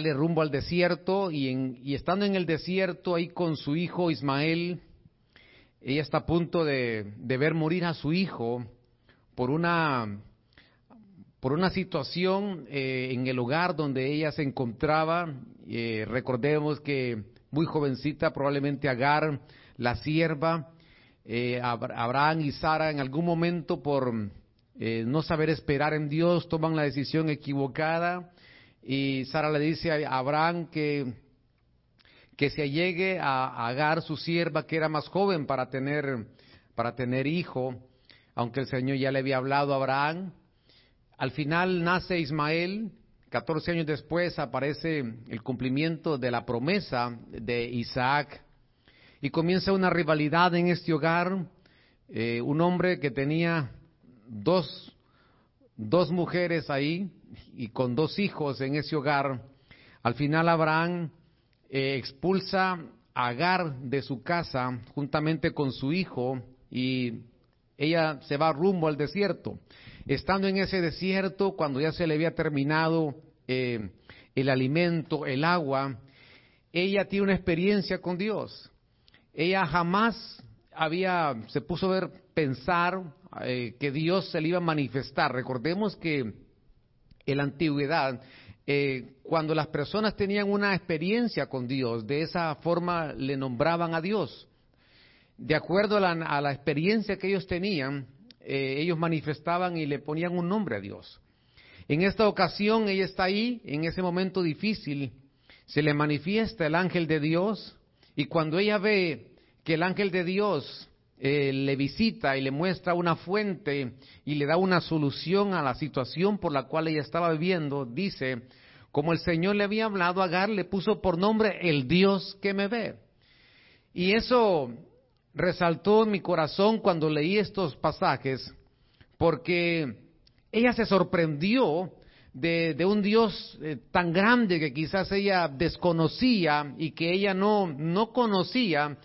sale rumbo al desierto y, en, y estando en el desierto ahí con su hijo Ismael, ella está a punto de, ver morir a su hijo por una por una situación eh, en el lugar donde ella se encontraba. Eh, recordemos que muy jovencita, probablemente Agar, la sierva, eh, Abraham y Sara en algún momento por no saber esperar en Dios toman la decisión equivocada y Sara le dice a Abraham que, que se allegue a Agar, su sierva, que era más joven para tener, para tener hijo, aunque el Señor ya le había hablado a Abraham. Al final nace Ismael, 14 años después aparece el cumplimiento de la promesa de Isaac y comienza una rivalidad en este hogar. Eh, un hombre que tenía dos, dos mujeres ahí y con dos hijos en ese hogar. Al final Abraham eh, expulsa a Agar de su casa juntamente con su hijo y ella se va rumbo al desierto. Estando en ese desierto, cuando ya se le había terminado eh, el alimento, el agua, ella tiene una experiencia con Dios. Ella jamás había, se puso a ver, pensar eh, que Dios se le iba a manifestar. Recordemos que en la antigüedad, eh, cuando las personas tenían una experiencia con Dios, de esa forma le nombraban a Dios. De acuerdo a la experiencia que ellos tenían, eh, ellos manifestaban y le ponían un nombre a Dios. En esta ocasión ella está ahí, en ese momento difícil, se le manifiesta el ángel de Dios y cuando ella ve que el ángel de Dios eh, le visita y le muestra una fuente y le da una solución a la situación por la cual ella estaba viviendo, dice, como el Señor le había hablado Agar, le puso por nombre el Dios que me ve. Y eso resaltó en mi corazón cuando leí estos pasajes, porque ella se sorprendió de, un Dios eh, tan grande que quizás ella desconocía y que ella no, no conocía,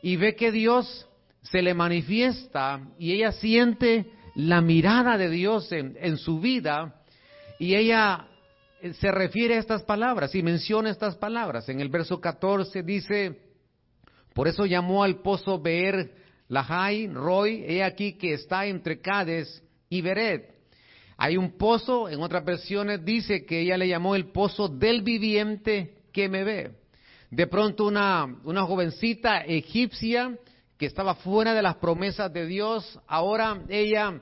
y ve que Dios se le manifiesta y ella siente la mirada de Dios en, su vida, y ella eh, se refiere a estas palabras y menciona estas palabras. En el verso 14 dice, por eso llamó al pozo Beer Lahai, Roy, he aquí que está entre Cades y Beret. Hay un pozo, en otras versiones dice que ella le llamó el pozo del viviente que me ve. De pronto una, una jovencita egipcia que estaba fuera de las promesas de Dios, ahora ella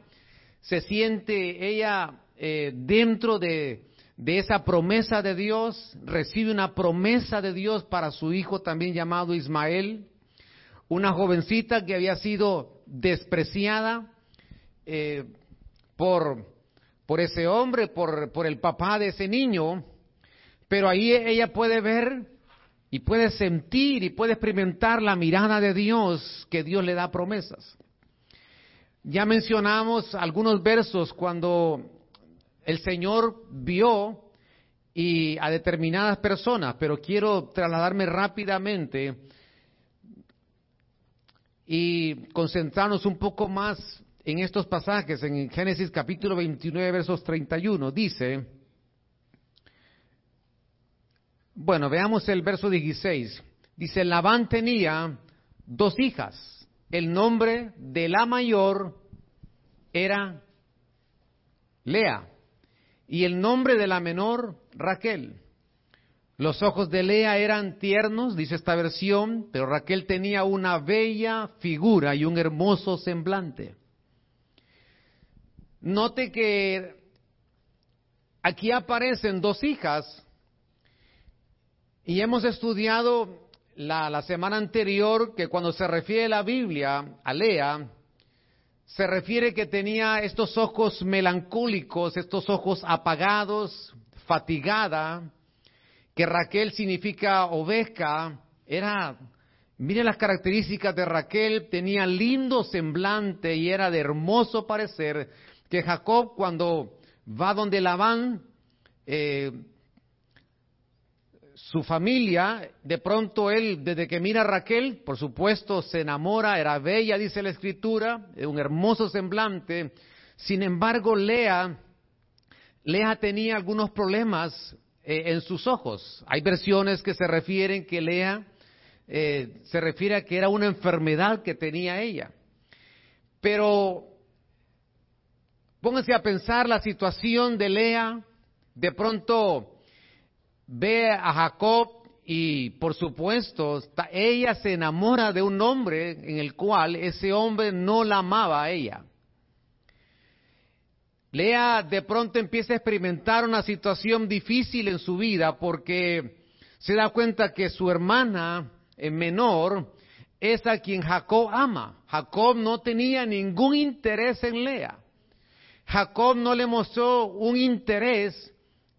se siente, ella eh, dentro de, de esa promesa de Dios, recibe una promesa de Dios para su hijo también llamado Ismael, una jovencita que había sido despreciada eh, por, por ese hombre, por, por el papá de ese niño, pero ahí ella puede ver y puede sentir y puede experimentar la mirada de Dios que Dios le da promesas. Ya mencionamos algunos versos cuando el Señor vio y a determinadas personas, pero quiero trasladarme rápidamente y concentrarnos un poco más en estos pasajes. En Génesis capítulo 29, versos 31, dice, bueno, veamos el verso 16. Dice, Labán tenía dos hijas. El nombre de la mayor era Lea y el nombre de la menor, Raquel. Los ojos de Lea eran tiernos, dice esta versión, pero Raquel tenía una bella figura y un hermoso semblante. Note que aquí aparecen dos hijas y hemos estudiado la, semana anterior que cuando se refiere la Biblia a Lea, se refiere que tenía estos ojos melancólicos, estos ojos apagados, fatigada, que Raquel significa oveja, era, mire las características de Raquel, tenía lindo semblante y era de hermoso parecer, que Jacob cuando va donde Labán, eh, su familia, de pronto él, desde que mira a Raquel, por supuesto se enamora, era bella, dice la escritura, un hermoso semblante. Sin embargo, Lea, Lea tenía algunos problemas eh, en sus ojos. Hay versiones que se refieren que Lea eh, se refiere a que era una enfermedad que tenía ella. Pero pónganse a pensar la situación de Lea, de pronto ve a Jacob y por supuesto ella se enamora de un hombre en el cual ese hombre no la amaba a ella. Lea de pronto empieza a experimentar una situación difícil en su vida porque se da cuenta que su hermana menor es a quien Jacob ama. Jacob no tenía ningún interés en Lea. Jacob no le mostró un interés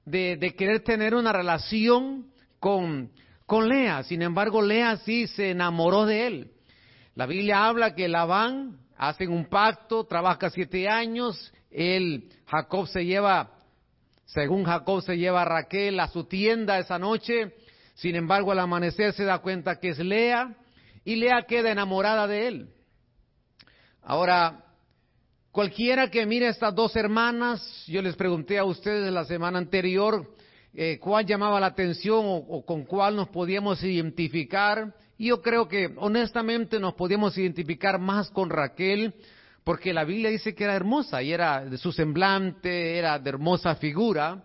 de, querer tener una relación con, con Lea. Sin embargo, Lea sí se enamoró de él. La Biblia habla que Labán hacen un pacto, trabaja siete años, él, Jacob se lleva, según Jacob se lleva a Raquel a su tienda esa noche, sin embargo al amanecer se da cuenta que es Lea y Lea queda enamorada de él. Ahora, Cualquiera que mire a estas dos hermanas, yo les pregunté a ustedes la semana anterior eh, cuál llamaba la atención o, con cuál nos podíamos identificar. Y yo creo que honestamente nos podíamos identificar más con Raquel, porque la Biblia dice que era hermosa y era de su semblante, era de hermosa figura.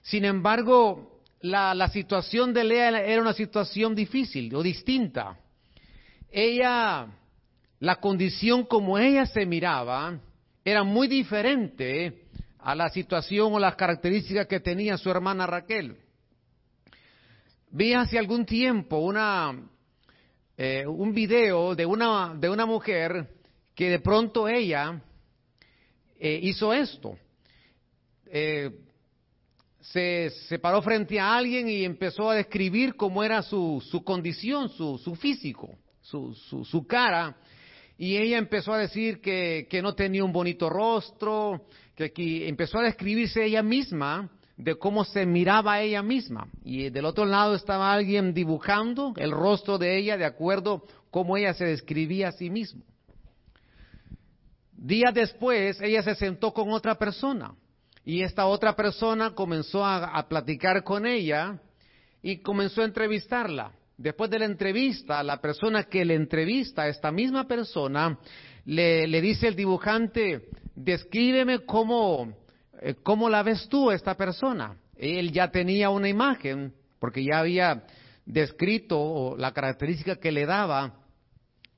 Sin embargo, la, la situación de Lea era una situación difícil o distinta. Ella, la condición como ella se miraba, era muy diferente a la situación o las características que tenía su hermana Raquel. Vi hace algún tiempo eh, un video de una, de una mujer que de pronto ella eh, hizo esto. Eh, se, se, paró frente a alguien y empezó a describir cómo era su, su condición, su, su físico, su, su cara, y ella empezó a decir que, no tenía un bonito rostro, que aquí empezó a describirse ella misma de cómo se miraba ella misma. Y del otro lado estaba alguien dibujando el rostro de ella de acuerdo cómo ella se describía a sí misma. Días después, ella se sentó con otra persona y esta otra persona comenzó a platicar con ella y comenzó a entrevistarla. Después de la entrevista, la persona que le entrevista esta misma persona le, dice el dibujante, descríbeme cómo, eh, cómo la ves tú esta persona. Él ya tenía una imagen, porque ya había descrito la característica que le daba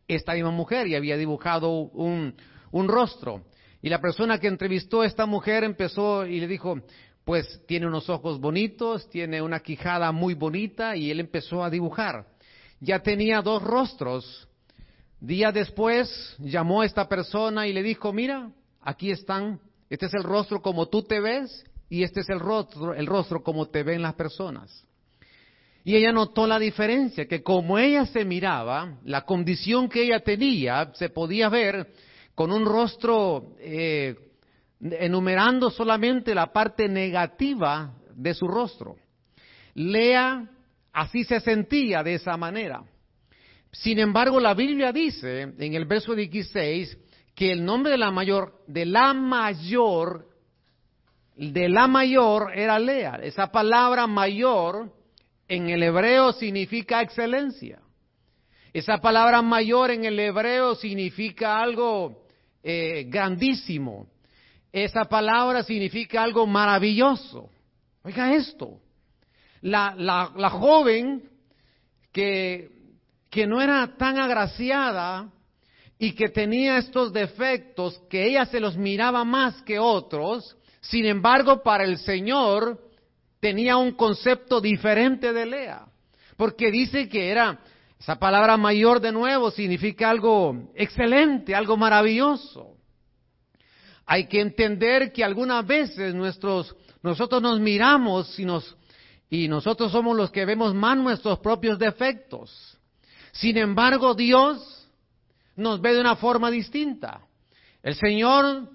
esta misma mujer y había dibujado un, un rostro. Y la persona que entrevistó a esta mujer empezó y le dijo, pues tiene unos ojos bonitos, tiene una quijada muy bonita y él empezó a dibujar. Ya tenía dos rostros. Día después llamó a esta persona y le dijo, mira, aquí están, este es el rostro como tú te ves y este es el rostro, el rostro como te ven las personas. Y ella notó la diferencia, que como ella se miraba, la condición que ella tenía, se podía ver con un rostro eh, enumerando solamente la parte negativa de su rostro. Lea así se sentía de esa manera. Sin embargo, la Biblia dice en el verso 16 que el nombre de la mayor, de la mayor, de la mayor era Lea. Esa palabra mayor en el hebreo significa excelencia. Esa palabra mayor en el hebreo significa algo eh, grandísimo. Esa palabra significa algo maravilloso. Oiga esto. La, la, la joven que, que no era tan agraciada y que tenía estos defectos, que ella se los miraba más que otros, sin embargo para el Señor tenía un concepto diferente de Lea, porque dice que era, esa palabra mayor de nuevo significa algo excelente, algo maravilloso. Hay que entender que algunas veces nosotros nos miramos y, y nosotros somos los que vemos más nuestros propios defectos. Sin embargo, Dios nos ve de una forma distinta. El Señor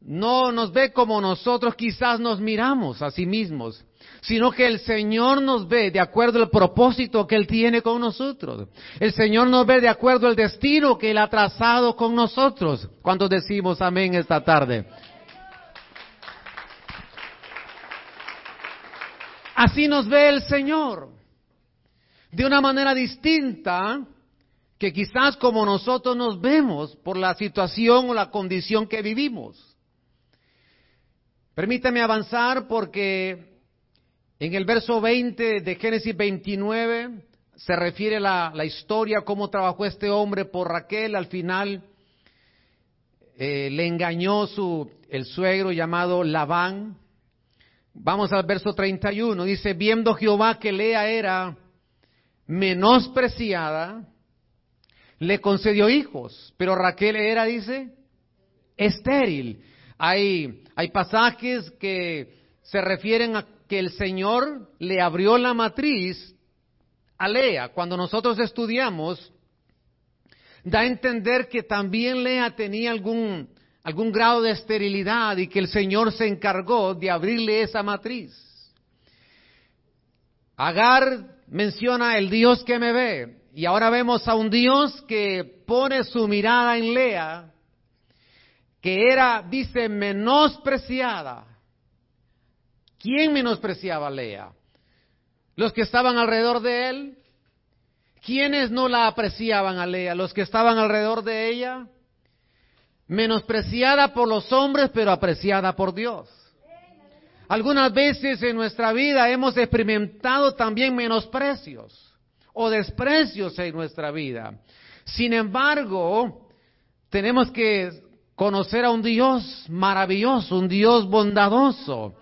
no nos ve como nosotros quizás nos miramos a sí mismos sino que el Señor nos ve de acuerdo al propósito que Él tiene con nosotros. El Señor nos ve de acuerdo al destino que Él ha trazado con nosotros. Cuando decimos amén esta tarde. Así nos ve el Señor, de una manera distinta que quizás como nosotros nos vemos por la situación o la condición que vivimos. Permítame avanzar porque en el verso 20 de Génesis 29 se refiere la, la historia, cómo trabajó este hombre por Raquel. Al final eh, le engañó su, el suegro llamado Labán. Vamos al verso 31. Dice, viendo Jehová que Lea era menospreciada, le concedió hijos, pero Raquel era, dice, estéril. Hay, hay pasajes que se refieren a que el Señor le abrió la matriz a Lea. Cuando nosotros estudiamos, da a entender que también Lea tenía algún, algún grado de esterilidad y que el Señor se encargó de abrirle esa matriz. Agar menciona el Dios que me ve y ahora vemos a un Dios que pone su mirada en Lea que era, dice, menospreciada. ¿Quién menospreciaba a Lea? Los que estaban alrededor de él. ¿Quiénes no la apreciaban a Lea? Los que estaban alrededor de ella. Menospreciada por los hombres, pero apreciada por Dios. Algunas veces en nuestra vida hemos experimentado también menosprecios o desprecios en nuestra vida. Sin embargo, tenemos que conocer a un Dios maravilloso, un Dios bondadoso,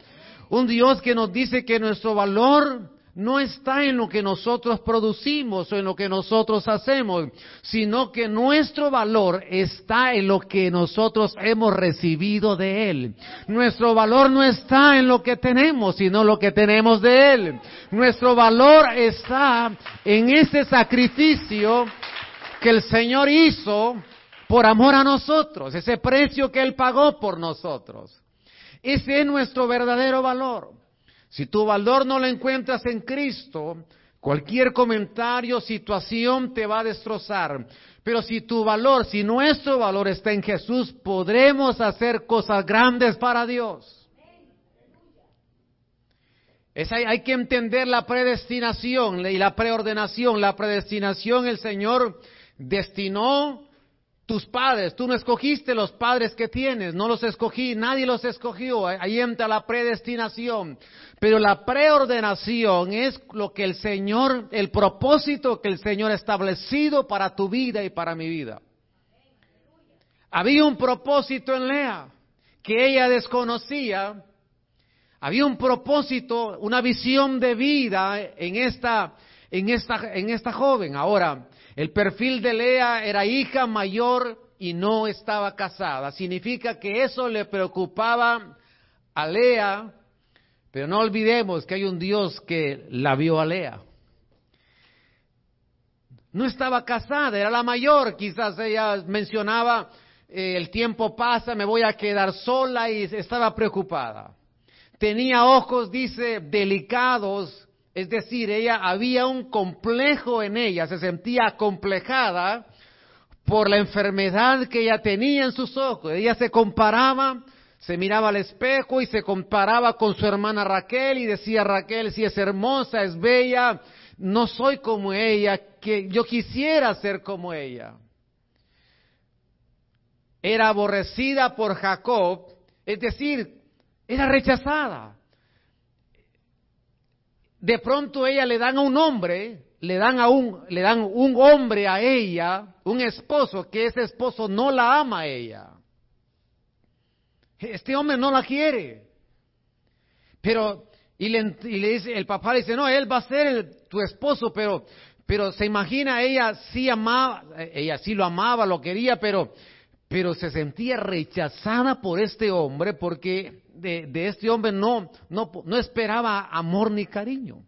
un Dios que nos dice que nuestro valor no está en lo que nosotros producimos o en lo que nosotros hacemos, sino que nuestro valor está en lo que nosotros hemos recibido de Él. Nuestro valor no está en lo que tenemos, sino lo que tenemos de Él. Nuestro valor está en ese sacrificio que el Señor hizo por amor a nosotros, ese precio que Él pagó por nosotros. Ese es nuestro verdadero valor. Si tu valor no lo encuentras en Cristo, cualquier comentario, situación te va a destrozar. Pero si tu valor, si nuestro valor está en Jesús, podremos hacer cosas grandes para Dios. hay, hay, que entender la predestinación y la preordenación. La predestinación el Señor destinó tus padres, tú no escogiste los padres que tienes, no los escogí, nadie los escogió, ahí entra la predestinación. Pero la preordenación es lo que el Señor, el propósito que el Señor ha establecido para tu vida y para mi vida. Había un propósito en Lea que ella desconocía. Había un propósito, una visión de vida en esta, en esta, en esta joven. Ahora, el perfil de Lea era hija mayor y no estaba casada. Significa que eso le preocupaba a Lea, pero no olvidemos que hay un Dios que la vio a Lea. No estaba casada, era la mayor, quizás ella mencionaba, eh, el tiempo pasa, me voy a quedar sola y estaba preocupada. Tenía ojos, dice, delicados es decir, ella había un complejo en ella, se sentía acomplejada por la enfermedad que ella tenía en sus ojos. Ella se comparaba, se miraba al espejo y se comparaba con su hermana Raquel y decía, Raquel, si es hermosa, es bella, no soy como ella, que yo quisiera ser como ella. Era aborrecida por Jacob, es decir, era rechazada de pronto ella le dan a un hombre, le dan a un, le dan un hombre a ella, un esposo, que ese esposo no la ama a ella. Este hombre no la quiere. Pero, y le, dice, el papá le dice, no, él va a ser tu esposo, pero, pero se imagina, ella sí amaba, ella sí lo amaba, lo quería, pero, pero se sentía rechazada por este hombre porque de, este hombre no, no, no esperaba amor ni cariño.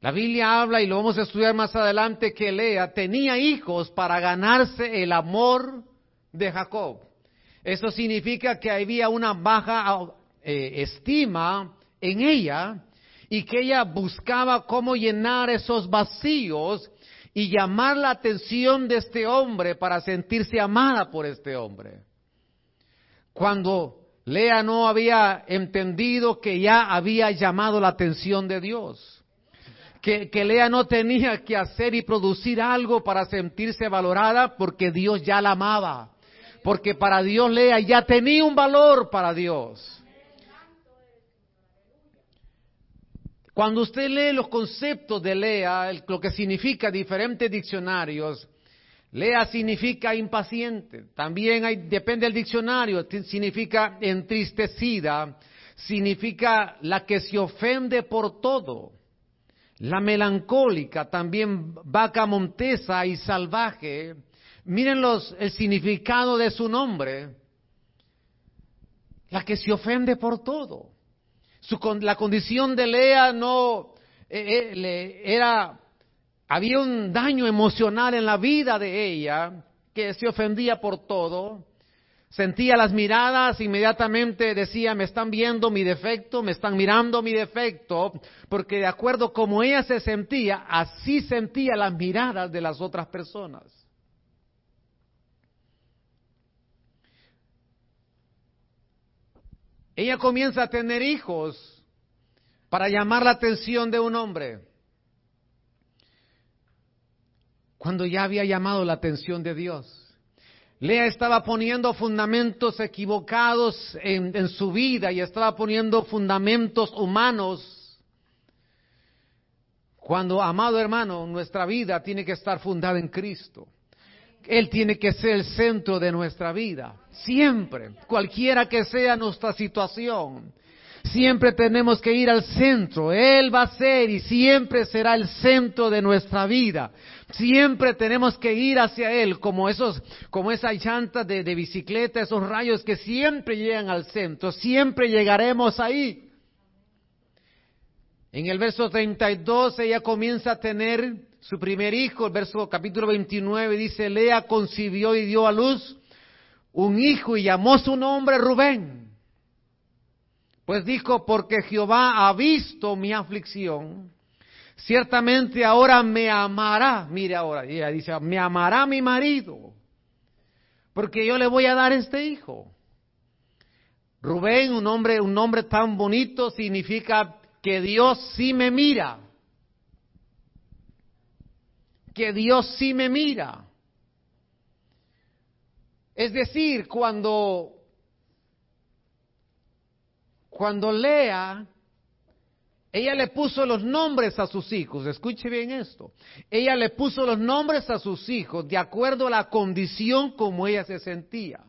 La Biblia habla, y lo vamos a estudiar más adelante, que Lea tenía hijos para ganarse el amor de Jacob. Eso significa que había una baja eh, estima en ella y que ella buscaba cómo llenar esos vacíos y llamar la atención de este hombre para sentirse amada por este hombre. Cuando Lea no había entendido que ya había llamado la atención de Dios. Que, Lea no tenía que hacer y producir algo para sentirse valorada porque Dios ya la amaba. Porque para Dios Lea ya tenía un valor para Dios. Cuando usted lee los conceptos de Lea, lo que significa diferentes diccionarios, Lea significa impaciente. También hay, depende del diccionario, significa entristecida, significa la que se ofende por todo. La melancólica, también vaca montesa y salvaje. Miren los, el significado de su nombre. La que se ofende por todo la condición de Lea no eh, eh, era, había un daño emocional en la vida de ella que se ofendía por todo. Sentía las miradas, inmediatamente decía, me están viendo mi defecto, me están mirando mi defecto, porque de acuerdo como ella se sentía, así sentía las miradas de las otras personas. Ella comienza a tener hijos para llamar la atención de un hombre. Cuando ya había llamado la atención de Dios. Lea estaba poniendo fundamentos equivocados en, su vida y estaba poniendo fundamentos humanos. Cuando, amado hermano, nuestra vida tiene que estar fundada en Cristo. Él tiene que ser el centro de nuestra vida, siempre, cualquiera que sea nuestra situación. Siempre tenemos que ir al centro. Él va a ser y siempre será el centro de nuestra vida. Siempre tenemos que ir hacia Él, como esos, como esa llanta de, de bicicleta, esos rayos que siempre llegan al centro. Siempre llegaremos ahí. En el verso 32 ella comienza a tener su primer hijo, el verso capítulo 29 dice, Lea concibió y dio a luz un hijo y llamó su nombre Rubén. Pues dijo, porque Jehová ha visto mi aflicción, ciertamente ahora me amará, mire ahora, ella dice, me amará mi marido, porque yo le voy a dar este hijo. Rubén, un nombre, un nombre tan bonito, significa que Dios sí me mira que Dios sí me mira. Es decir, cuando, cuando Lea, ella le puso los nombres a sus hijos, escuche bien esto, ella le puso los nombres a sus hijos de acuerdo a la condición como ella se sentía.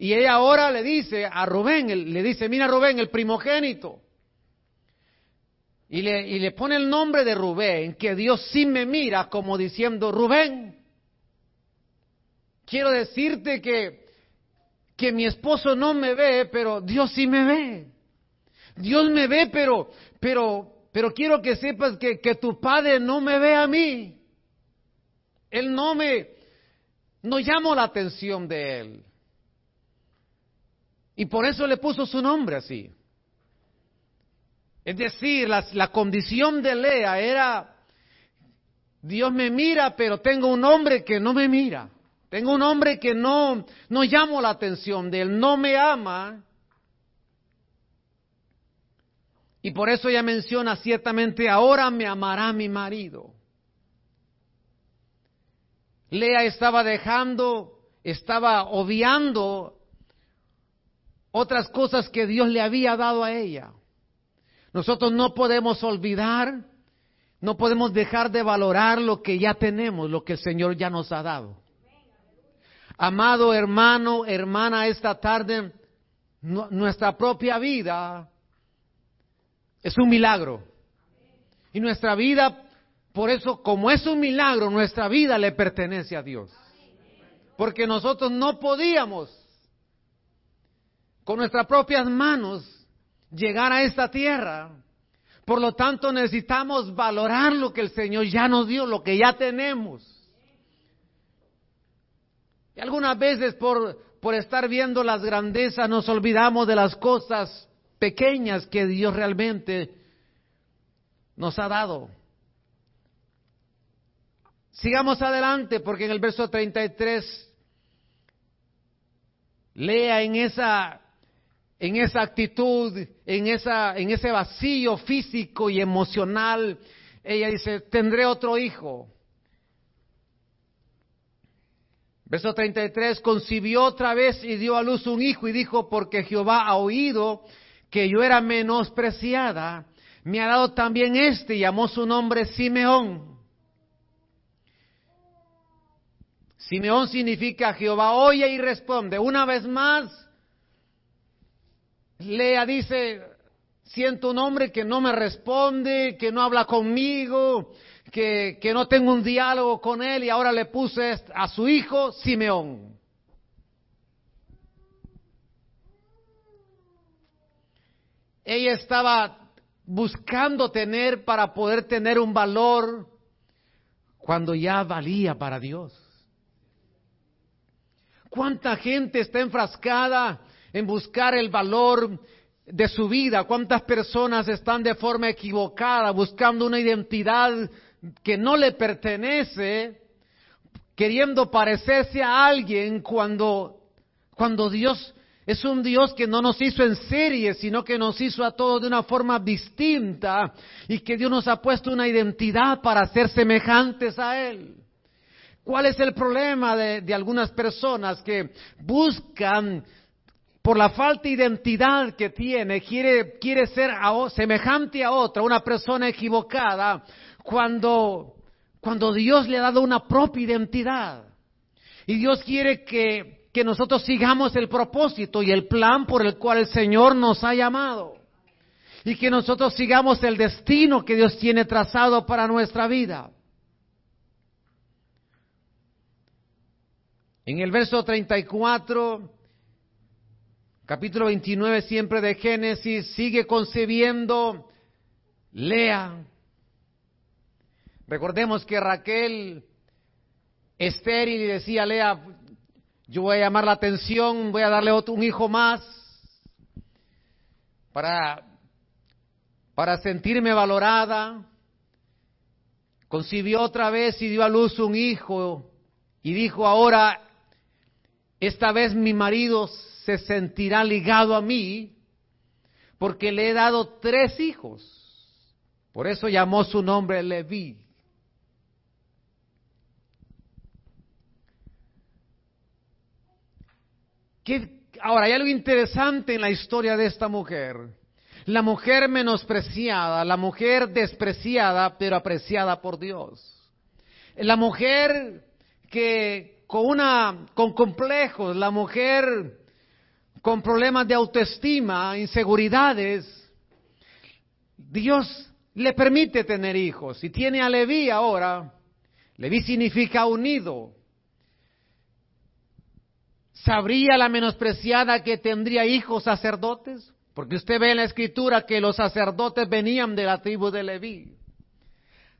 Y ella ahora le dice a Rubén, le dice, mira Rubén, el primogénito, y le, y le pone el nombre de Rubén, que Dios sí me mira como diciendo, Rubén, quiero decirte que, que mi esposo no me ve, pero Dios sí me ve. Dios me ve, pero, pero, pero quiero que sepas que, que tu padre no me ve a mí. Él no me, no llamo la atención de él. Y por eso le puso su nombre así. Es decir, la, condición de Lea era, Dios me mira, pero tengo un hombre que no me mira. Tengo un hombre que no, no llamo la atención de él, no me ama. Y por eso ella menciona ciertamente, ahora me amará mi marido. Lea estaba dejando, estaba obviando otras cosas que Dios le había dado a ella. Nosotros no podemos olvidar, no podemos dejar de valorar lo que ya tenemos, lo que el Señor ya nos ha dado. Amado hermano, hermana, esta tarde nuestra propia vida es un milagro. Y nuestra vida, por eso, como es un milagro, nuestra vida le pertenece a Dios. Porque nosotros no podíamos con nuestras propias manos llegar a esta tierra. Por lo tanto, necesitamos valorar lo que el Señor ya nos dio, lo que ya tenemos. Y algunas veces por, por estar viendo las grandezas nos olvidamos de las cosas pequeñas que Dios realmente nos ha dado. Sigamos adelante porque en el verso 33 lea en esa en esa actitud, en, esa, en ese vacío físico y emocional, ella dice, tendré otro hijo. Verso 33, concibió otra vez y dio a luz un hijo y dijo, porque Jehová ha oído que yo era menospreciada, me ha dado también este y llamó su nombre Simeón. Simeón significa Jehová oye y responde. Una vez más, Lea dice, siento un hombre que no me responde, que no habla conmigo, que, que no tengo un diálogo con él y ahora le puse a su hijo Simeón. Ella estaba buscando tener para poder tener un valor cuando ya valía para Dios. ¿Cuánta gente está enfrascada en buscar el valor de su vida? ¿Cuántas personas están de forma equivocada buscando una identidad que no le pertenece, queriendo parecerse a alguien cuando, cuando Dios es un Dios que no nos hizo en serie, sino que nos hizo a todos de una forma distinta y que Dios nos ha puesto una identidad para ser semejantes a Él. ¿Cuál es el problema de, de algunas personas que buscan por la falta de identidad que tiene, quiere, quiere ser semejante a otra, una persona equivocada, cuando, cuando Dios le ha dado una propia identidad. Y Dios quiere que, que nosotros sigamos el propósito y el plan por el cual el Señor nos ha llamado. Y que nosotros sigamos el destino que Dios tiene trazado para nuestra vida. En el verso 34 capítulo 29 siempre de Génesis, sigue concebiendo Lea. Recordemos que Raquel estéril y decía Lea, yo voy a llamar la atención, voy a darle otro, un hijo más para, para sentirme valorada. Concibió otra vez y dio a luz un hijo y dijo, ahora, esta vez mi marido se sentirá ligado a mí porque le he dado tres hijos. Por eso llamó su nombre Leví. ahora, hay algo interesante en la historia de esta mujer. La mujer menospreciada, la mujer despreciada, pero apreciada por Dios. La mujer que con una, con complejos, la mujer con problemas de autoestima, inseguridades, Dios le permite tener hijos. Y tiene a Leví ahora, Leví significa unido. ¿Sabría la menospreciada que tendría hijos sacerdotes? Porque usted ve en la escritura que los sacerdotes venían de la tribu de Leví.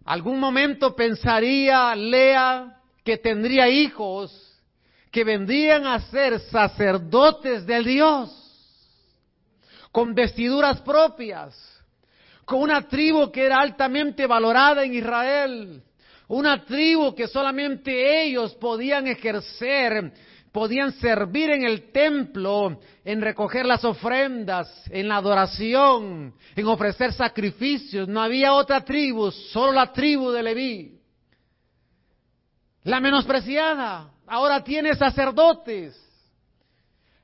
¿Algún momento pensaría Lea que tendría hijos que vendrían a ser sacerdotes del Dios, con vestiduras propias, con una tribu que era altamente valorada en Israel, una tribu que solamente ellos podían ejercer, podían servir en el templo, en recoger las ofrendas, en la adoración, en ofrecer sacrificios. No había otra tribu, solo la tribu de Leví. La menospreciada, ahora tiene sacerdotes.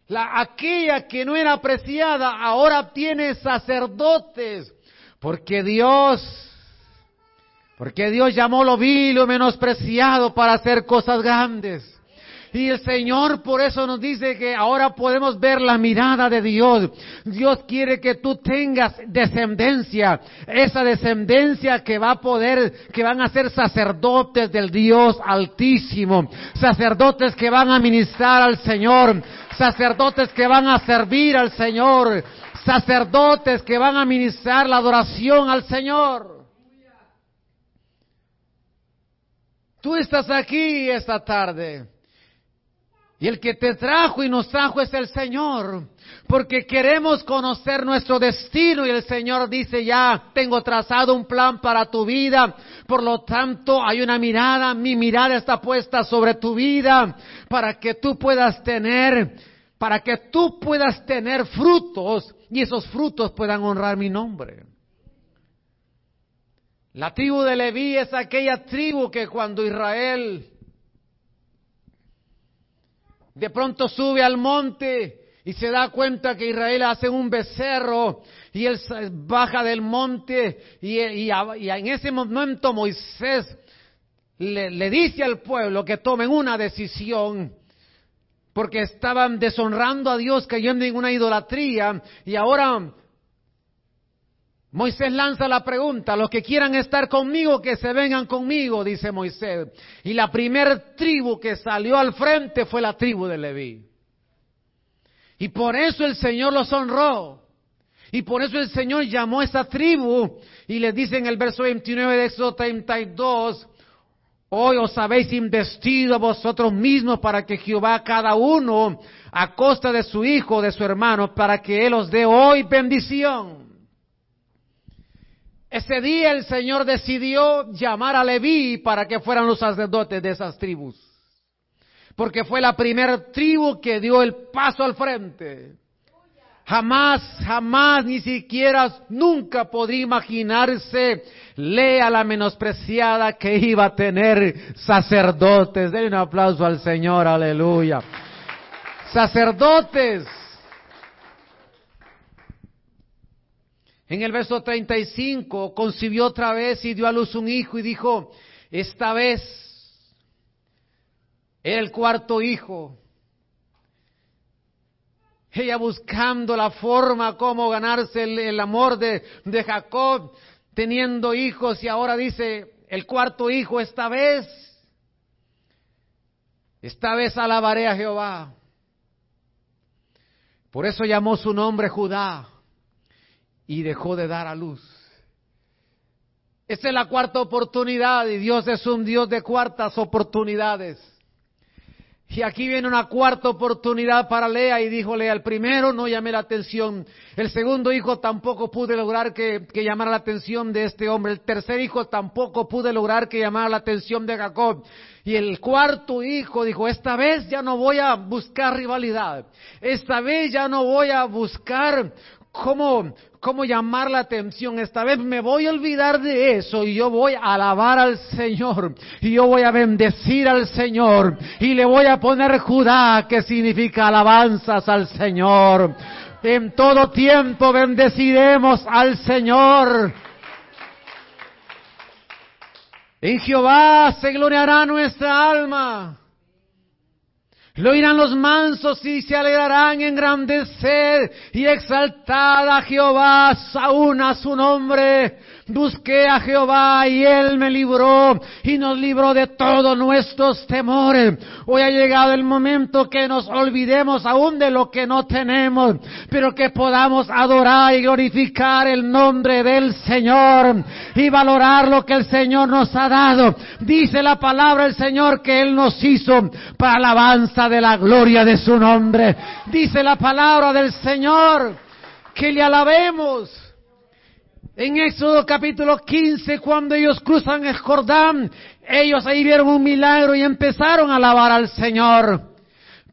La, aquella que no era apreciada ahora tiene sacerdotes. Porque Dios, porque Dios llamó lo vil o menospreciado para hacer cosas grandes. Y el Señor por eso nos dice que ahora podemos ver la mirada de Dios. Dios quiere que tú tengas descendencia, esa descendencia que va a poder, que van a ser sacerdotes del Dios altísimo, sacerdotes que van a ministrar al Señor, sacerdotes que van a servir al Señor, sacerdotes que van a ministrar la adoración al Señor. Tú estás aquí esta tarde. Y el que te trajo y nos trajo es el Señor, porque queremos conocer nuestro destino. Y el Señor dice ya, tengo trazado un plan para tu vida, por lo tanto hay una mirada, mi mirada está puesta sobre tu vida. Para que tú puedas tener para que tú puedas tener frutos. Y esos frutos puedan honrar mi nombre. La tribu de Leví es aquella tribu que cuando Israel de pronto sube al monte y se da cuenta que Israel hace un becerro y él baja del monte y, en ese momento Moisés le, le, dice al pueblo que tomen una decisión porque estaban deshonrando a Dios cayendo en una idolatría y ahora Moisés lanza la pregunta, los que quieran estar conmigo, que se vengan conmigo, dice Moisés. Y la primer tribu que salió al frente fue la tribu de Leví. Y por eso el Señor los honró. Y por eso el Señor llamó a esa tribu y le dice en el verso 29 de Éxodo 32, hoy os habéis investido vosotros mismos para que Jehová cada uno a costa de su hijo, de su hermano, para que Él os dé hoy bendición. Ese día el Señor decidió llamar a Leví para que fueran los sacerdotes de esas tribus. Porque fue la primera tribu que dio el paso al frente. Jamás, jamás, ni siquiera, nunca podría imaginarse, lea la menospreciada que iba a tener sacerdotes. Denle un aplauso al Señor, aleluya. Sacerdotes En el verso 35 concibió otra vez y dio a luz un hijo y dijo, esta vez era el cuarto hijo. Ella buscando la forma como ganarse el, amor de, de Jacob, teniendo hijos y ahora dice, el cuarto hijo esta vez, esta vez alabaré a Jehová. Por eso llamó su nombre Judá y dejó de dar a luz. Esta es la cuarta oportunidad y Dios es un Dios de cuartas oportunidades. Y aquí viene una cuarta oportunidad para Lea y dijo Lea, el primero no llamé la atención, el segundo hijo tampoco pude lograr que, que, llamara la atención de este hombre, el tercer hijo tampoco pude lograr que llamara la atención de Jacob. Y el cuarto hijo dijo, esta vez ya no voy a buscar rivalidad, esta vez ya no voy a buscar cómo, cómo llamar la atención. Esta vez me voy a olvidar de eso y yo voy a alabar al Señor y yo voy a bendecir al Señor y le voy a poner Judá, que significa alabanzas al Señor. En todo tiempo bendeciremos al Señor. En Jehová se gloriará nuestra alma. Lo oirán los mansos y se alegrarán en engrandecer y exaltar a Jehová, aún a su nombre. Busqué a Jehová y Él me libró y nos libró de todos nuestros temores. Hoy ha llegado el momento que nos olvidemos aún de lo que no tenemos, pero que podamos adorar y glorificar el nombre del Señor y valorar lo que el Señor nos ha dado. Dice la palabra del Señor que Él nos hizo para alabanza de la gloria de su nombre. Dice la palabra del Señor que le alabemos en Éxodo capítulo 15, cuando ellos cruzan el Jordán, ellos ahí vieron un milagro y empezaron a alabar al Señor.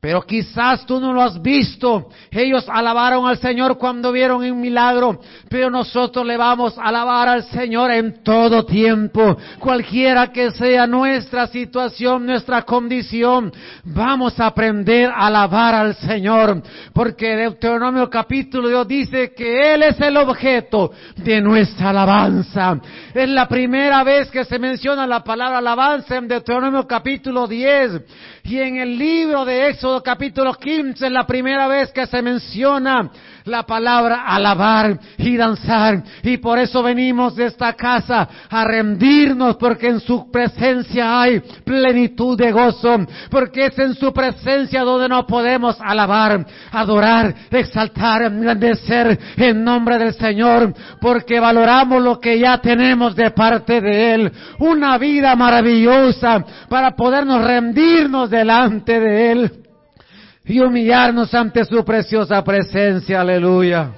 Pero quizás tú no lo has visto. Ellos alabaron al Señor cuando vieron un milagro, pero nosotros le vamos a alabar al Señor en todo tiempo. Cualquiera que sea nuestra situación, nuestra condición, vamos a aprender a alabar al Señor. Porque Deuteronomio capítulo 2 dice que Él es el objeto de nuestra alabanza. Es la primera vez que se menciona la palabra alabanza en Deuteronomio capítulo 10. Y en el libro de Éxodo capítulo 15 es la primera vez que se menciona la palabra alabar y danzar. Y por eso venimos de esta casa a rendirnos porque en su presencia hay plenitud de gozo. Porque es en su presencia donde no podemos alabar, adorar, exaltar, engrandecer en nombre del Señor. Porque valoramos lo que ya tenemos de parte de Él. Una vida maravillosa para podernos rendirnos delante de Él y humillarnos ante su preciosa presencia. Aleluya.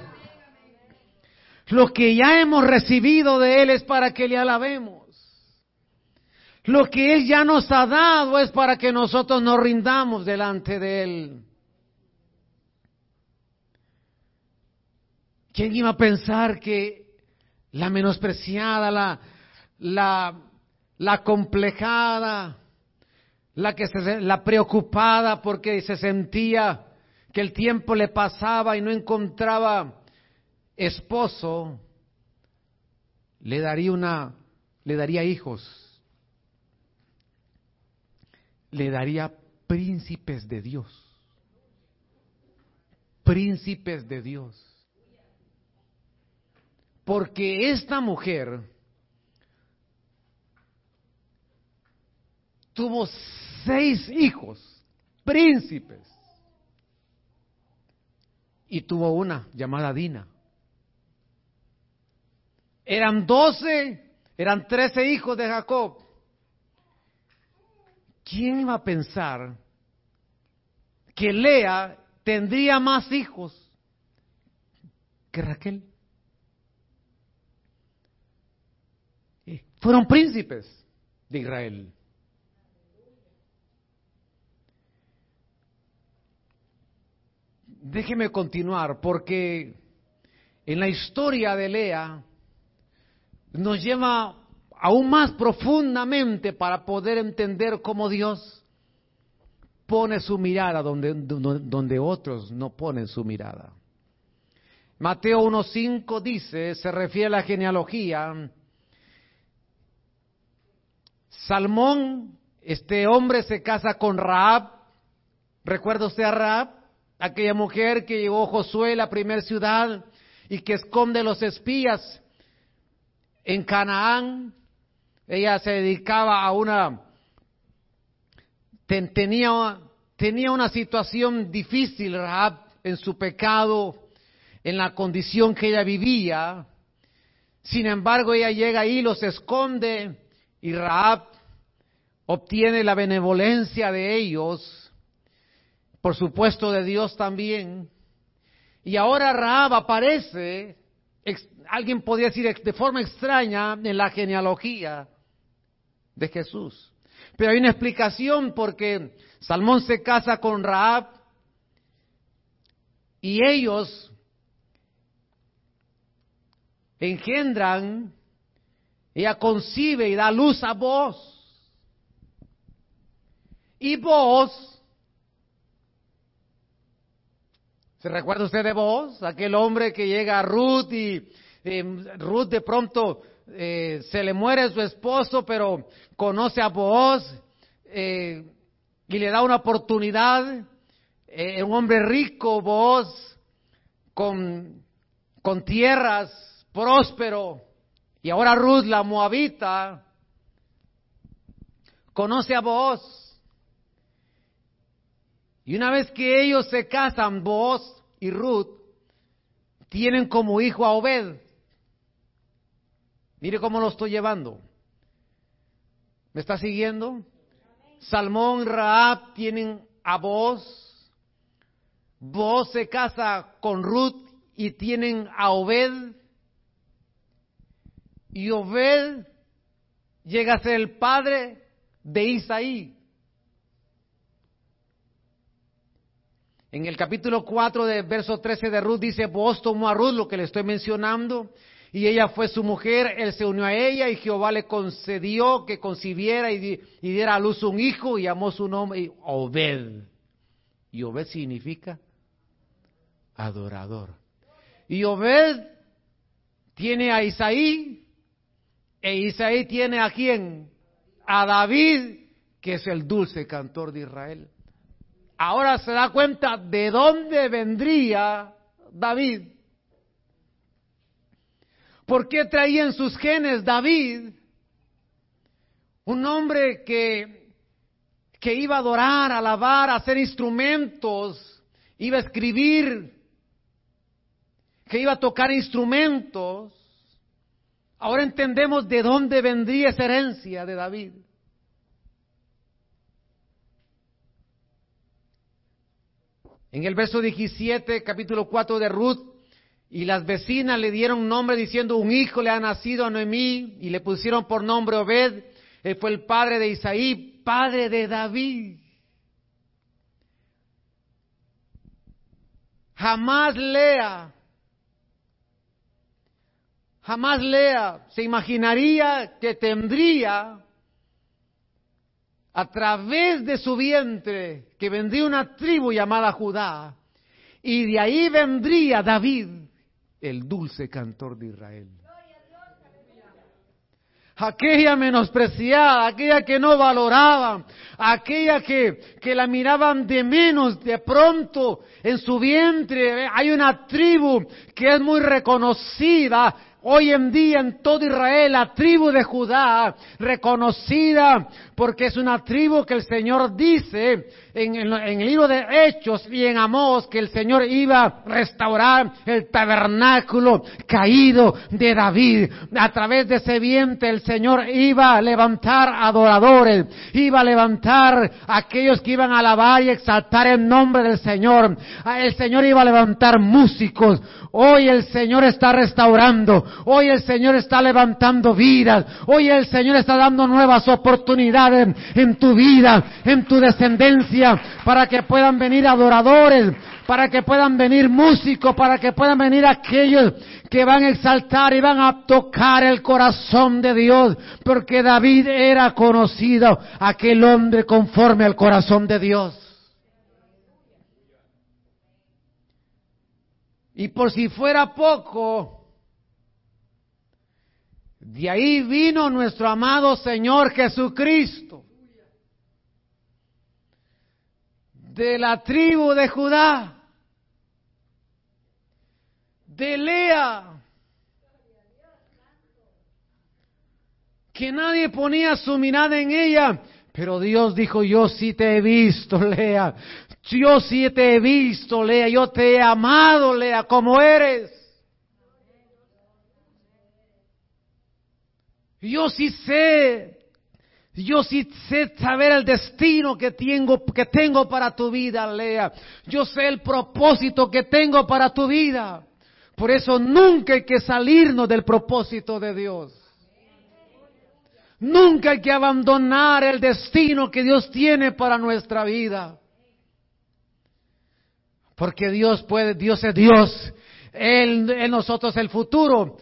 Lo que ya hemos recibido de Él es para que le alabemos. Lo que Él ya nos ha dado es para que nosotros nos rindamos delante de Él. ¿Quién iba a pensar que la menospreciada, la, la, la complejada, la que se, la preocupada porque se sentía que el tiempo le pasaba y no encontraba esposo, le daría una, le daría hijos, le daría príncipes de Dios, príncipes de Dios. Porque esta mujer tuvo seis hijos, príncipes, y tuvo una llamada Dina. Eran doce, eran trece hijos de Jacob. ¿Quién iba a pensar que Lea tendría más hijos que Raquel? Fueron príncipes de Israel. Déjeme continuar porque en la historia de Lea nos lleva aún más profundamente para poder entender cómo Dios pone su mirada donde, otros no ponen su mirada. Mateo 1.5 dice, se refiere a la genealogía, Salmón, este hombre se casa con Raab. ¿Recuerda usted a Raab? Aquella mujer que llegó a Josué, la primera ciudad, y que esconde los espías en Canaán. Ella se dedicaba a una... tenía, tenía una situación difícil, Raab, en su pecado, en la condición que ella vivía. Sin embargo, ella llega ahí, los esconde, y Raab obtiene la benevolencia de ellos, por supuesto de Dios también. Y ahora Raab aparece, alguien podría decir de forma extraña, en la genealogía de Jesús. Pero hay una explicación porque Salmón se casa con Raab y ellos engendran, ella concibe y da luz a vos. Y vos, ¿se recuerda usted de vos? Aquel hombre que llega a Ruth y Ruth de pronto eh, se le muere su esposo, pero conoce a vos eh, y le da una oportunidad. Eh, un hombre rico, vos, con, con tierras, próspero. Y ahora Ruth, la moabita, conoce a vos y una vez que ellos se casan, vos y Ruth, tienen como hijo a Obed. Mire cómo lo estoy llevando. ¿Me está siguiendo? Salmón, Raab tienen a vos. Vos se casa con Ruth y tienen a Obed. Y Obed llega a ser el padre de Isaí. En el capítulo 4 de verso 13 de Ruth dice, vos tomó a Ruth, lo que le estoy mencionando, y ella fue su mujer, él se unió a ella y Jehová le concedió que concibiera y, diera a luz un hijo y llamó su nombre Obed. Y Obed significa adorador. Y Obed tiene a Isaí, e Isaí tiene a quién? A David, que es el dulce cantor de Israel ahora se da cuenta de dónde vendría David. ¿Por qué traía en sus genes David un hombre que, que iba a adorar, a alabar, a hacer instrumentos, iba a escribir, que iba a tocar instrumentos? Ahora entendemos de dónde vendría esa herencia de David. En el verso 17, capítulo 4 de Ruth, y las vecinas le dieron nombre diciendo, un hijo le ha nacido a Noemí, y le pusieron por nombre Obed, él fue el padre de Isaí, padre de David. Jamás Lea Jamás Lea se imaginaría que tendría a través de su vientre que vendría una tribu llamada Judá y de ahí vendría David, el dulce cantor de Israel. Aquella menospreciada, aquella que no valoraba, aquella que, que la miraban de menos, de pronto en su vientre hay una tribu que es muy reconocida hoy en día en todo Israel, la tribu de Judá, reconocida porque es una tribu que el Señor dice en, el libro de Hechos y en Amós que el Señor iba a restaurar el tabernáculo caído de David. A través de ese vientre el Señor iba a levantar adoradores, iba a levantar aquellos que iban a alabar y exaltar el nombre del Señor. El Señor iba a levantar músicos. Hoy el Señor está restaurando. Hoy el Señor está levantando vidas. Hoy el Señor está dando nuevas oportunidades en tu vida, en tu descendencia para que puedan venir adoradores, para que puedan venir músicos, para que puedan venir aquellos que van a exaltar y van a tocar el corazón de Dios, porque David era conocido, aquel hombre conforme al corazón de Dios. Y por si fuera poco, de ahí vino nuestro amado Señor Jesucristo. de la tribu de Judá, de Lea, que nadie ponía su mirada en ella, pero Dios dijo, yo sí te he visto, Lea, yo sí te he visto, Lea, yo te he amado, Lea, como eres. Yo sí sé yo sí sé saber el destino que tengo, que tengo para tu vida, Lea. Yo sé el propósito que tengo para tu vida. Por eso nunca hay que salirnos del propósito de Dios. Nunca hay que abandonar el destino que Dios tiene para nuestra vida. Porque Dios puede, Dios es Dios. Él en nosotros el futuro.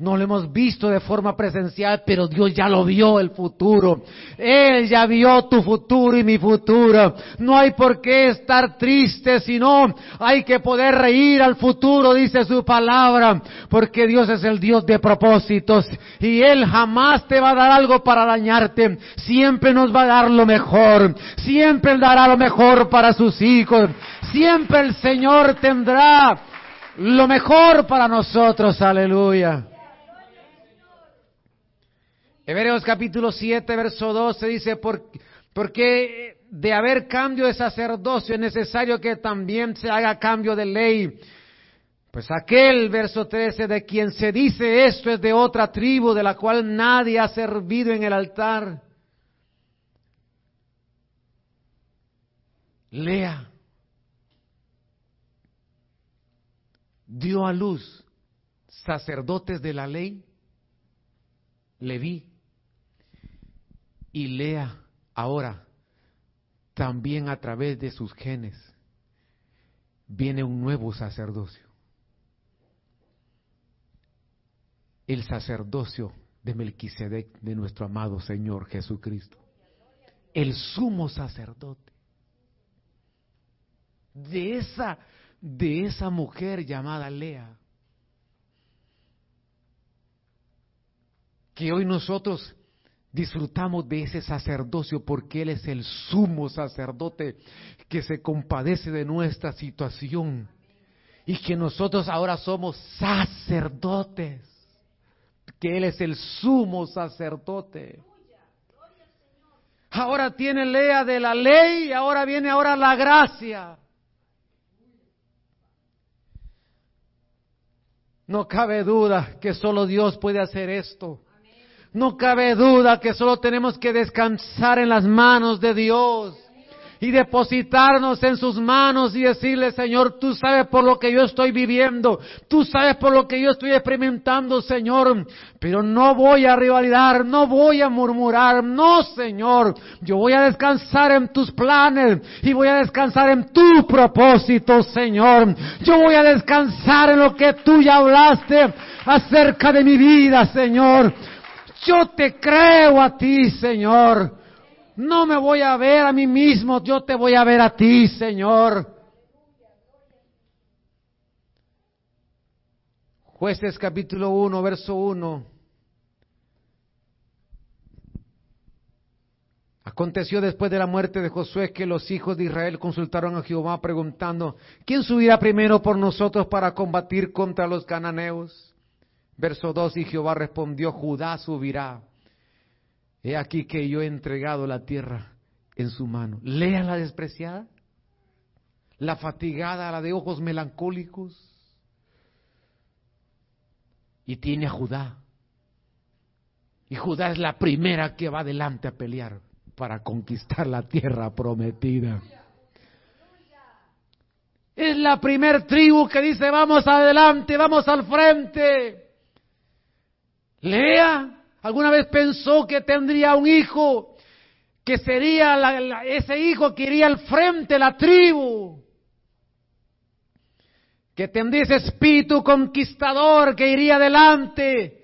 No lo hemos visto de forma presencial, pero Dios ya lo vio el futuro. Él ya vio tu futuro y mi futuro. No hay por qué estar triste, sino hay que poder reír al futuro, dice su palabra, porque Dios es el Dios de propósitos y Él jamás te va a dar algo para dañarte. Siempre nos va a dar lo mejor. Siempre Él dará lo mejor para sus hijos. Siempre el Señor tendrá lo mejor para nosotros. Aleluya. Hebreos capítulo 7, verso 12 dice, porque de haber cambio de sacerdocio es necesario que también se haga cambio de ley. Pues aquel, verso 13, de quien se dice esto es de otra tribu, de la cual nadie ha servido en el altar. Lea. Dio a luz sacerdotes de la ley, Leví, y lea ahora también a través de sus genes viene un nuevo sacerdocio. El sacerdocio de Melquisedec de nuestro amado Señor Jesucristo. El sumo sacerdote. De esa de esa mujer llamada Lea. Que hoy nosotros disfrutamos de ese sacerdocio porque Él es el sumo sacerdote que se compadece de nuestra situación y que nosotros ahora somos sacerdotes, que Él es el sumo sacerdote. Ahora tiene lea de la ley, ahora viene ahora la gracia. No cabe duda que solo Dios puede hacer esto. No cabe duda que solo tenemos que descansar en las manos de Dios. y depositarnos en sus manos y decirle, Señor, tú sabes por lo que yo estoy viviendo, tú sabes por lo que yo estoy experimentando, Señor, pero no voy a rivalidar, no voy a murmurar, no, Señor, yo voy a descansar en tus planes y voy a descansar en tu propósito, Señor. Yo voy a descansar en lo que tú ya hablaste acerca de mi vida, Señor. Yo te creo a ti, Señor. No me voy a ver a mí mismo, yo te voy a ver a ti, Señor. Jueces capítulo 1, verso 1. Aconteció después de la muerte de Josué que los hijos de Israel consultaron a Jehová preguntando, ¿quién subirá primero por nosotros para combatir contra los cananeos? Verso 2, y Jehová respondió, Judá subirá. He aquí que yo he entregado la tierra en su mano. Lea la despreciada, la fatigada, la de ojos melancólicos. Y tiene a Judá. Y Judá es la primera que va adelante a pelear para conquistar la tierra prometida. Es la primer tribu que dice, vamos adelante, vamos al frente. Lea, ¿alguna vez pensó que tendría un hijo que sería ese hijo que iría al frente, la tribu? Que tendría ese espíritu conquistador que iría adelante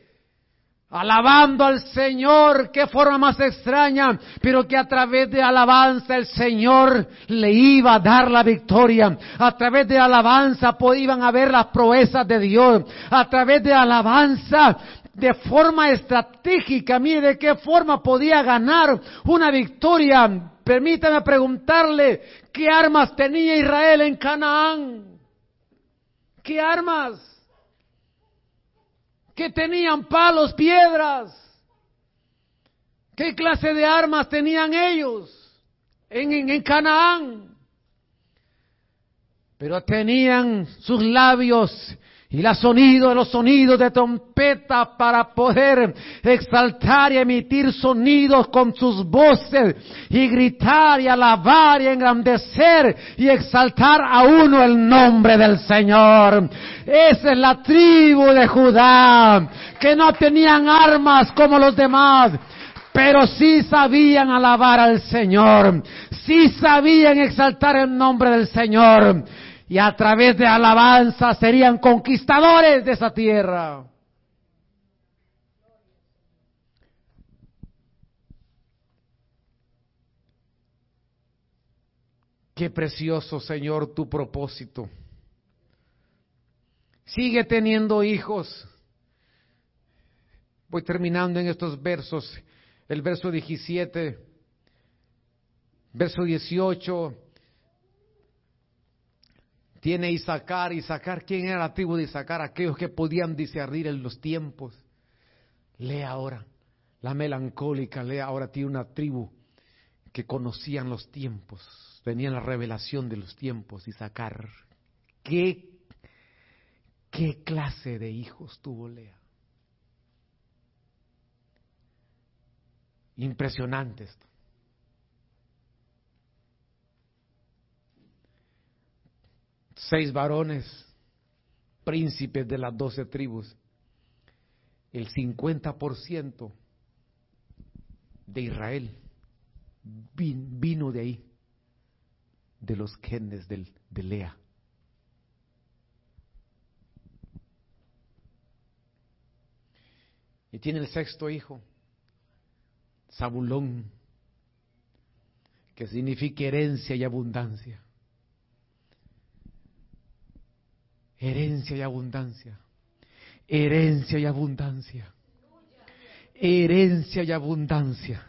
alabando al Señor, qué forma más extraña, pero que a través de alabanza el Señor le iba a dar la victoria. A través de alabanza podían haber las proezas de Dios. A través de alabanza de forma estratégica, mire de qué forma podía ganar una victoria. Permítame preguntarle, ¿qué armas tenía Israel en Canaán? ¿Qué armas? ¿Qué tenían palos, piedras? ¿Qué clase de armas tenían ellos en, en, en Canaán? Pero tenían sus labios y la sonido de los sonidos de trompeta para poder exaltar y emitir sonidos con sus voces y gritar y alabar y engrandecer y exaltar a uno el nombre del Señor. Esa es la tribu de Judá, que no tenían armas como los demás, pero sí sabían alabar al Señor, sí sabían exaltar el nombre del Señor y a través de alabanza serían conquistadores de esa tierra. Qué precioso, Señor, tu propósito. Sigue teniendo hijos. Voy terminando en estos versos. El verso 17, verso 18 tiene Isaacar, Isaacar, ¿quién era la tribu de Isaacar? Aquellos que podían discernir en los tiempos. Lee ahora, la melancólica, lee ahora, tiene una tribu que conocían los tiempos, tenían la revelación de los tiempos, Isaacar. ¿Qué, qué clase de hijos tuvo Lea? Impresionante esto. Seis varones, príncipes de las doce tribus, el 50% de Israel vino de ahí, de los genes de Lea. Y tiene el sexto hijo, Zabulón, que significa herencia y abundancia. Herencia y abundancia. Herencia y abundancia. Herencia y abundancia.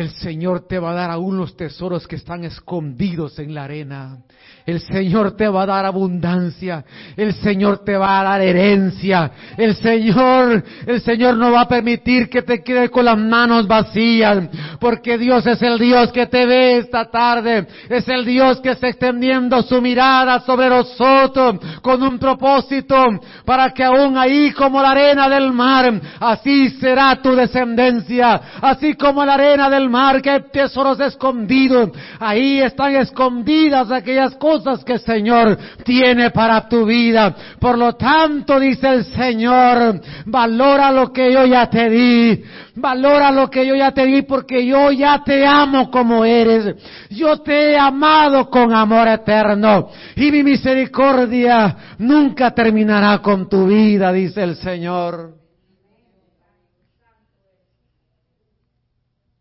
El Señor te va a dar aún los tesoros que están escondidos en la arena. El Señor te va a dar abundancia. El Señor te va a dar herencia. El Señor, el Señor no va a permitir que te quedes con las manos vacías. Porque Dios es el Dios que te ve esta tarde. Es el Dios que está extendiendo su mirada sobre nosotros con un propósito para que aún ahí como la arena del mar, así será tu descendencia. Así como la arena del mar que hay tesoros escondidos. Ahí están escondidas aquellas cosas que el Señor tiene para tu vida. Por lo tanto, dice el Señor, valora lo que yo ya te di. Valora lo que yo ya te di porque yo ya te amo como eres. Yo te he amado con amor eterno. Y mi misericordia nunca terminará con tu vida, dice el Señor.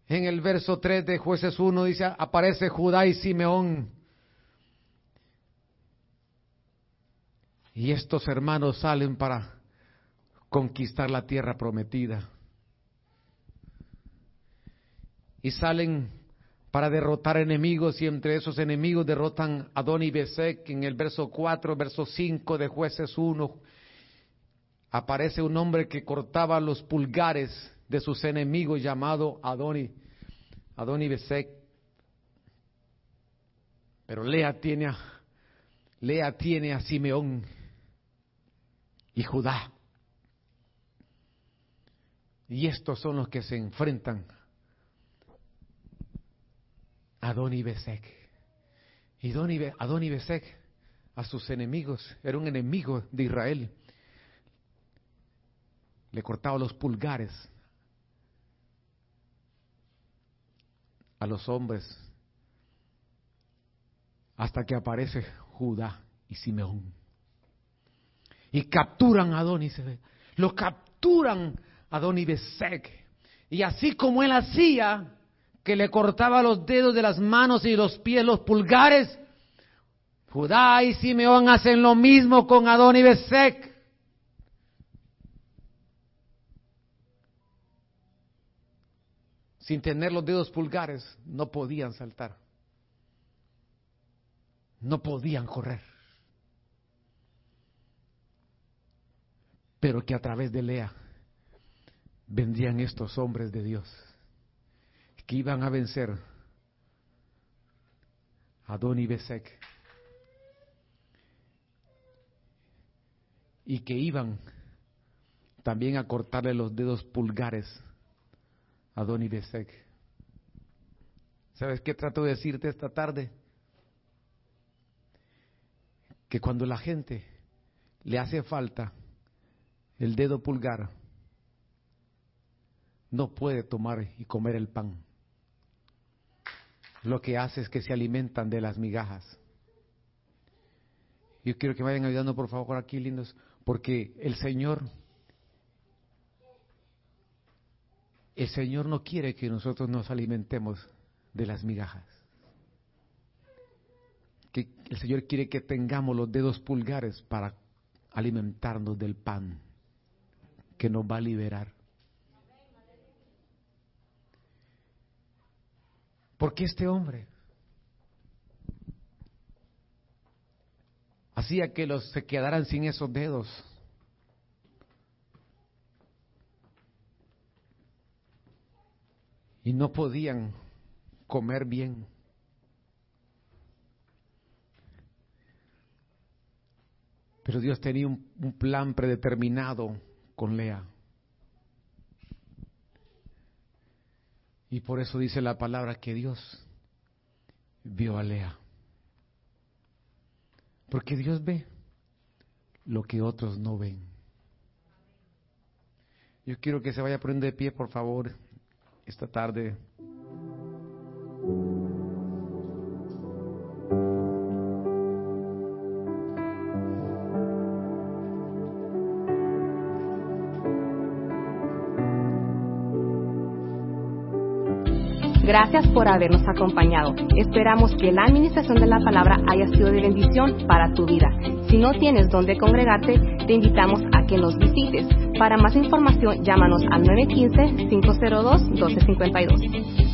En el verso 3 de jueces 1 dice, aparece Judá y Simeón. Y estos hermanos salen para conquistar la tierra prometida. Y salen para derrotar enemigos y entre esos enemigos derrotan a Adoni Besek en el verso 4, verso 5 de jueces 1. Aparece un hombre que cortaba los pulgares de sus enemigos llamado Adoni, Adoni Besek. Pero Lea tiene a, Lea tiene a Simeón y Judá. Y estos son los que se enfrentan a Adoni Besek. Y Adoni Besek a sus enemigos, era un enemigo de Israel le cortaba los pulgares a los hombres hasta que aparece Judá y Simeón. Y capturan a Adoni, lo capturan a Adoni Besek. Y así como él hacía, que le cortaba los dedos de las manos y los pies, los pulgares, Judá y Simeón hacen lo mismo con Adoni Besek. Sin tener los dedos pulgares, no podían saltar. No podían correr. Pero que a través de Lea vendrían estos hombres de Dios que iban a vencer a Doni Besek y que iban también a cortarle los dedos pulgares Adoni Besek. ¿Sabes qué trato de decirte esta tarde? Que cuando la gente le hace falta el dedo pulgar, no puede tomar y comer el pan. Lo que hace es que se alimentan de las migajas. Yo quiero que me vayan ayudando por favor aquí, lindos, porque el Señor El Señor no quiere que nosotros nos alimentemos de las migajas. Que el Señor quiere que tengamos los dedos pulgares para alimentarnos del pan que nos va a liberar. Porque este hombre hacía que los se quedaran sin esos dedos. Y no podían comer bien. Pero Dios tenía un, plan predeterminado con Lea. Y por eso dice la palabra que Dios vio a Lea. Porque Dios ve lo que otros no ven. Yo quiero que se vaya poniendo de pie, por favor esta tarde. Gracias por habernos acompañado. Esperamos que la administración de la palabra haya sido de bendición para tu vida. Si no tienes dónde congregarte, te invitamos a que nos visites. Para más información, llámanos al 915-502-1252.